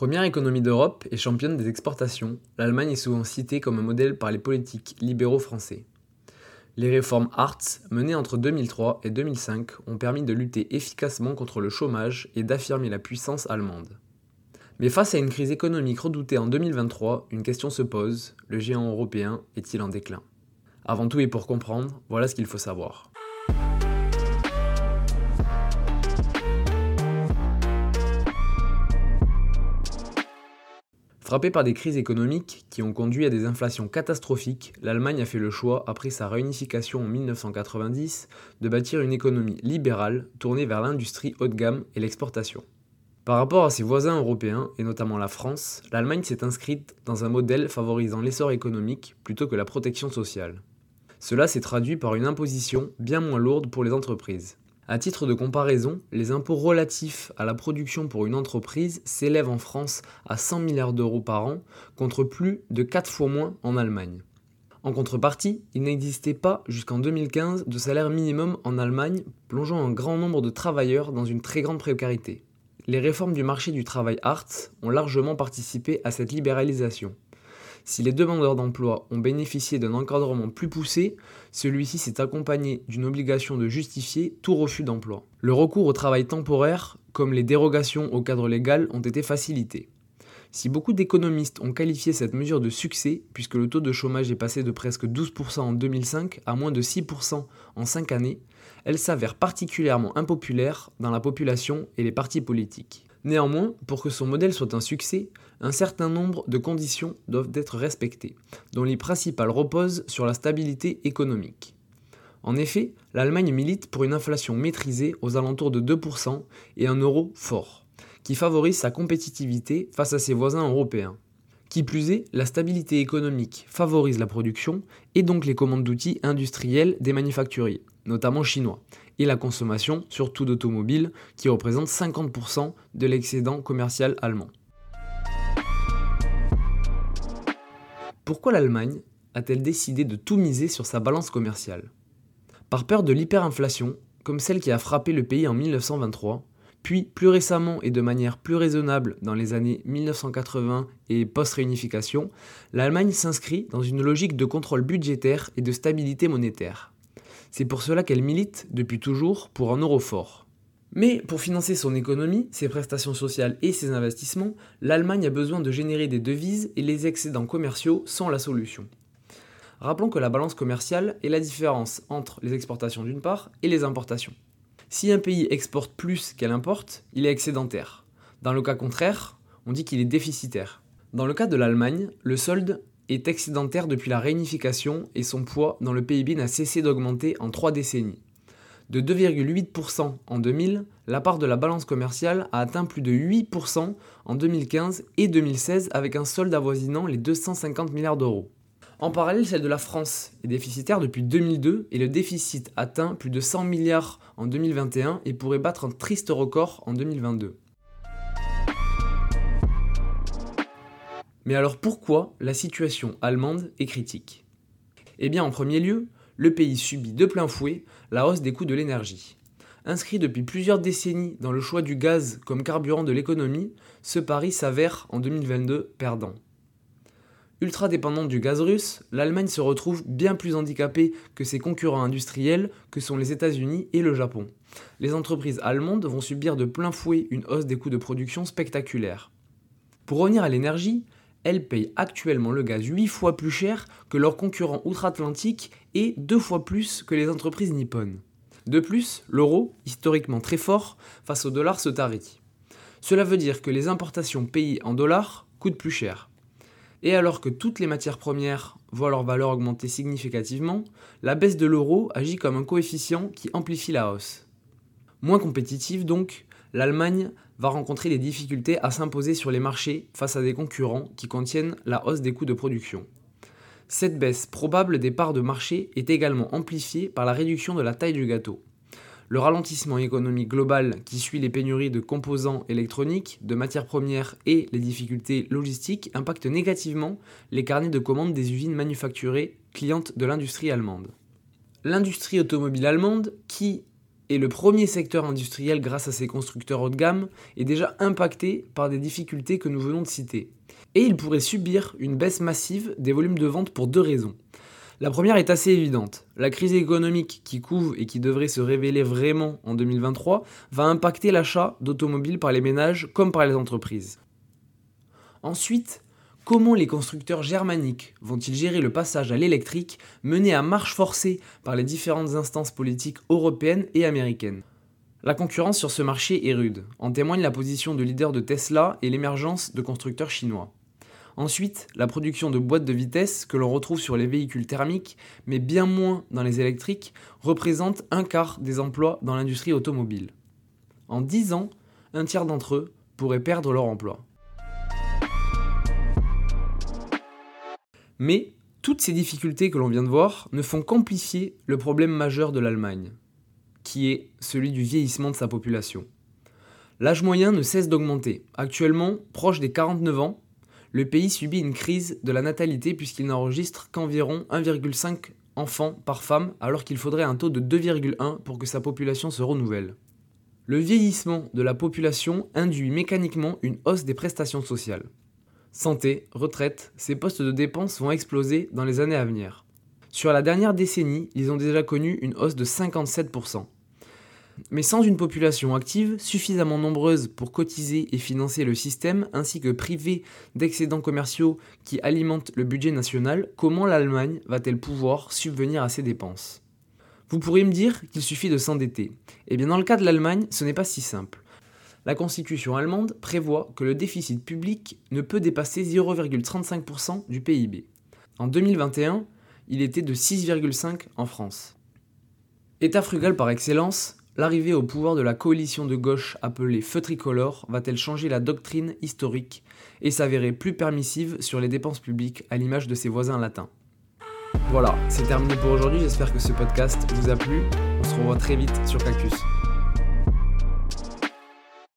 Première économie d'Europe et championne des exportations, l'Allemagne est souvent citée comme un modèle par les politiques libéraux français. Les réformes Hartz menées entre 2003 et 2005 ont permis de lutter efficacement contre le chômage et d'affirmer la puissance allemande. Mais face à une crise économique redoutée en 2023, une question se pose, le géant européen est-il en déclin? Avant tout et pour comprendre, voilà ce qu'il faut savoir. Frappée par des crises économiques qui ont conduit à des inflations catastrophiques, l'Allemagne a fait le choix, après sa réunification en 1990, de bâtir une économie libérale tournée vers l'industrie haut de gamme et l'exportation. Par rapport à ses voisins européens, et notamment la France, l'Allemagne s'est inscrite dans un modèle favorisant l'essor économique plutôt que la protection sociale. Cela s'est traduit par une imposition bien moins lourde pour les entreprises. À titre de comparaison, les impôts relatifs à la production pour une entreprise s'élèvent en France à 100 milliards d'euros par an, contre plus de 4 fois moins en Allemagne. En contrepartie, il n'existait pas jusqu'en 2015 de salaire minimum en Allemagne, plongeant un grand nombre de travailleurs dans une très grande précarité. Les réformes du marché du travail Hartz ont largement participé à cette libéralisation. Si les demandeurs d'emploi ont bénéficié d'un encadrement plus poussé, celui-ci s'est accompagné d'une obligation de justifier tout refus d'emploi. Le recours au travail temporaire, comme les dérogations au cadre légal, ont été facilités. Si beaucoup d'économistes ont qualifié cette mesure de succès, puisque le taux de chômage est passé de presque 12% en 2005 à moins de 6% en 5 années, elle s'avère particulièrement impopulaire dans la population et les partis politiques. Néanmoins, pour que son modèle soit un succès, un certain nombre de conditions doivent être respectées, dont les principales reposent sur la stabilité économique. En effet, l'Allemagne milite pour une inflation maîtrisée aux alentours de 2% et un euro fort, qui favorise sa compétitivité face à ses voisins européens. Qui plus est, la stabilité économique favorise la production et donc les commandes d'outils industriels des manufacturiers, notamment chinois, et la consommation, surtout d'automobiles, qui représente 50% de l'excédent commercial allemand. Pourquoi l'Allemagne a-t-elle décidé de tout miser sur sa balance commerciale? Par peur de l'hyperinflation, comme celle qui a frappé le pays en 1923, puis plus récemment et de manière plus raisonnable dans les années 1980 et post-réunification, l'Allemagne s'inscrit dans une logique de contrôle budgétaire et de stabilité monétaire. C'est pour cela qu'elle milite depuis toujours pour un euro fort. Mais pour financer son économie, ses prestations sociales et ses investissements, l'Allemagne a besoin de générer des devises et les excédents commerciaux sont la solution. Rappelons que la balance commerciale est la différence entre les exportations d'une part et les importations. Si un pays exporte plus qu'elle importe, il est excédentaire. Dans le cas contraire, on dit qu'il est déficitaire. Dans le cas de l'Allemagne, le solde est excédentaire depuis la réunification et son poids dans le PIB n'a cessé d'augmenter en trois décennies. De 2,8% en 2000, la part de la balance commerciale a atteint plus de 8% en 2015 et 2016 avec un solde avoisinant les 250 milliards d'euros. En parallèle, celle de la France est déficitaire depuis 2002 et le déficit atteint plus de 100 milliards en 2021 et pourrait battre un triste record en 2022. Mais alors pourquoi la situation allemande est critique? Eh bien en premier lieu, le pays subit de plein fouet la hausse des coûts de l'énergie. Inscrit depuis plusieurs décennies dans le choix du gaz comme carburant de l'économie, ce pari s'avère en 2022 perdant. Ultra dépendante du gaz russe, l'Allemagne se retrouve bien plus handicapée que ses concurrents industriels que sont les États-Unis et le Japon. Les entreprises allemandes vont subir de plein fouet une hausse des coûts de production spectaculaire. Pour revenir à l'énergie, elles payent actuellement le gaz 8 fois plus cher que leurs concurrents outre-Atlantique et 2 fois plus que les entreprises nippones. De plus, l'euro, historiquement très fort, face au dollar se tarit. Cela veut dire que les importations payées en dollars coûtent plus cher. Et alors que toutes les matières premières voient leur valeur augmenter significativement, la baisse de l'euro agit comme un coefficient qui amplifie la hausse. Moins compétitive donc, l'Allemagne va rencontrer des difficultés à s'imposer sur les marchés face à des concurrents qui contiennent la hausse des coûts de production. Cette baisse probable des parts de marché est également amplifiée par la réduction de la taille du gâteau. Le ralentissement économique global qui suit les pénuries de composants électroniques, de matières premières et les difficultés logistiques impacte négativement les carnets de commandes des usines manufacturées clientes de l'industrie allemande. L'industrie automobile allemande, qui et le premier secteur industriel grâce à ses constructeurs haut de gamme, est déjà impacté par des difficultés que nous venons de citer. Et il pourrait subir une baisse massive des volumes de vente pour deux raisons. La première est assez évidente. La crise économique qui couve et qui devrait se révéler vraiment en 2023 va impacter l'achat d'automobiles par les ménages comme par les entreprises. Ensuite, comment les constructeurs germaniques vont-ils gérer le passage à l'électrique mené à marche forcée par les différentes instances politiques européennes et américaines? La concurrence sur ce marché est rude, en témoigne la position de leader de Tesla et l'émergence de constructeurs chinois. Ensuite, la production de boîtes de vitesse que l'on retrouve sur les véhicules thermiques, mais bien moins dans les électriques, représente un quart des emplois dans l'industrie automobile. En 10 ans, un tiers d'entre eux pourraient perdre leur emploi. Mais toutes ces difficultés que l'on vient de voir ne font qu'amplifier le problème majeur de l'Allemagne, qui est celui du vieillissement de sa population. L'âge moyen ne cesse d'augmenter. Actuellement, proche des 49 ans, le pays subit une crise de la natalité puisqu'il n'enregistre qu'environ 1,5 enfants par femme alors qu'il faudrait un taux de 2,1 pour que sa population se renouvelle. Le vieillissement de la population induit mécaniquement une hausse des prestations sociales. Santé, retraite, ces postes de dépenses vont exploser dans les années à venir. Sur la dernière décennie, ils ont déjà connu une hausse de 57%. Mais sans une population active suffisamment nombreuse pour cotiser et financer le système, ainsi que priver d'excédents commerciaux qui alimentent le budget national, comment l'Allemagne va-t-elle pouvoir subvenir à ces dépenses? Vous pourriez me dire qu'il suffit de s'endetter. Eh bien dans le cas de l'Allemagne, ce n'est pas si simple la Constitution allemande prévoit que le déficit public ne peut dépasser 0,35% du PIB. En 2021, il était de 6,5% en France. État frugal par excellence, l'arrivée au pouvoir de la coalition de gauche appelée Feu tricolore va-t-elle changer la doctrine historique et s'avérer plus permissive sur les dépenses publiques à l'image de ses voisins latins? Voilà, c'est terminé pour aujourd'hui, j'espère que ce podcast vous a plu. On se revoit très vite sur Cactus.